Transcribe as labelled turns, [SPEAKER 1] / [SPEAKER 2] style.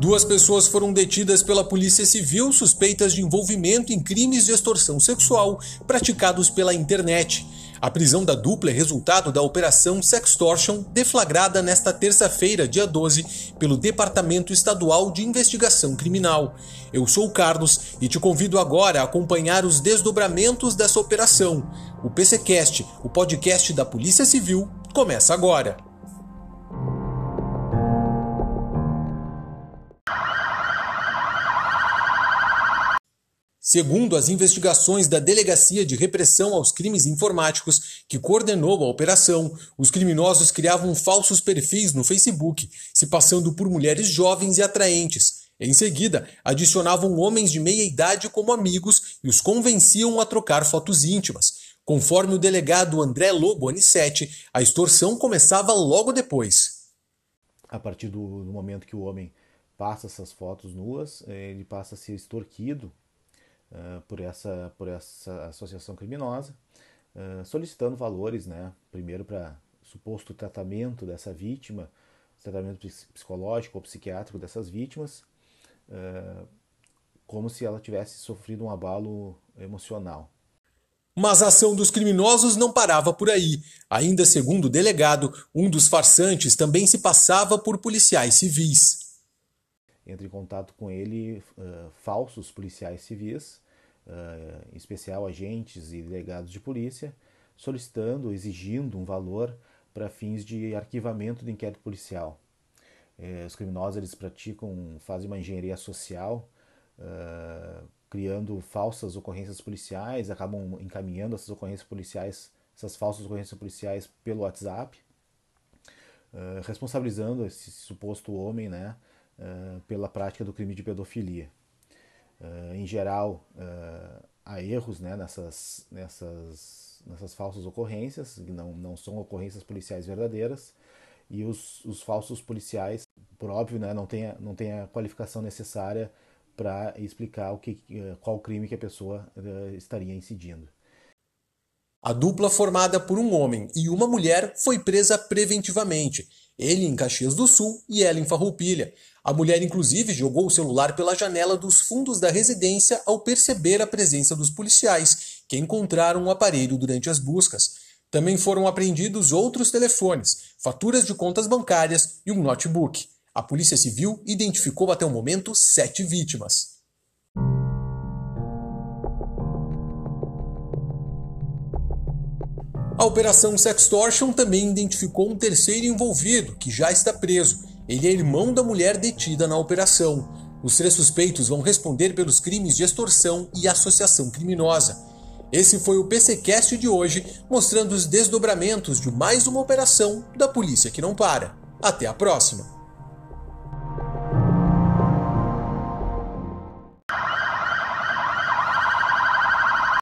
[SPEAKER 1] Duas pessoas foram detidas pela Polícia Civil suspeitas de envolvimento em crimes de extorsão sexual praticados pela internet. A prisão da dupla é resultado da Operação Sextortion, deflagrada nesta terça-feira, dia 12, pelo Departamento Estadual de Investigação Criminal. Eu sou o Carlos e te convido agora a acompanhar os desdobramentos dessa operação. O PCcast, o podcast da Polícia Civil, começa agora. Segundo as investigações da Delegacia de Repressão aos Crimes Informáticos, que coordenou a operação, os criminosos criavam falsos perfis no Facebook, se passando por mulheres jovens e atraentes. Em seguida, adicionavam homens de meia idade como amigos e os convenciam a trocar fotos íntimas. Conforme o delegado André Lobo Anicete, a extorsão começava logo depois.
[SPEAKER 2] A partir do, momento que o homem passa essas fotos nuas, ele passa a ser extorquido por, essa, por essa associação criminosa, uh, solicitando valores, né, primeiro para suposto tratamento dessa vítima, tratamento psicológico ou psiquiátrico dessas vítimas, uh, como se ela tivesse sofrido um abalo emocional.
[SPEAKER 1] Mas a ação dos criminosos não parava por aí. Ainda segundo o delegado, um dos farsantes também se passava por policiais civis
[SPEAKER 2] entra em contato com ele uh, falsos policiais civis, uh, em especial agentes e delegados de polícia, solicitando, exigindo um valor para fins de arquivamento do inquérito policial. Uh, os criminosos eles praticam, fazem uma engenharia social, criando falsas ocorrências policiais, acabam encaminhando essas ocorrências policiais, essas falsas ocorrências policiais pelo WhatsApp, responsabilizando esse suposto homem, né, uh, pela prática do crime de pedofilia. Uh, em geral, uh, há erros né, nessas, nessas, nessas falsas ocorrências, que não, não são ocorrências policiais verdadeiras, e os, os falsos policiais, por óbvio, né, não têm não tem a qualificação necessária para explicar o que, qual crime que a pessoa estaria incidindo.
[SPEAKER 1] A dupla formada por um homem e uma mulher foi presa preventivamente ele em Caxias do Sul e ela em Farroupilha. A mulher, inclusive, jogou o celular pela janela dos fundos da residência ao perceber a presença dos policiais, que encontraram o aparelho durante as buscas. Também foram apreendidos outros telefones, faturas de contas bancárias e um notebook. A Polícia Civil identificou até o momento sete vítimas. A Operação Sextortion também identificou um terceiro envolvido, que já está preso. Ele é irmão da mulher detida na operação. Os três suspeitos vão responder pelos crimes de extorsão e associação criminosa. Esse foi o PCcast de hoje, mostrando os desdobramentos de mais uma operação da polícia que não para. Até a próxima!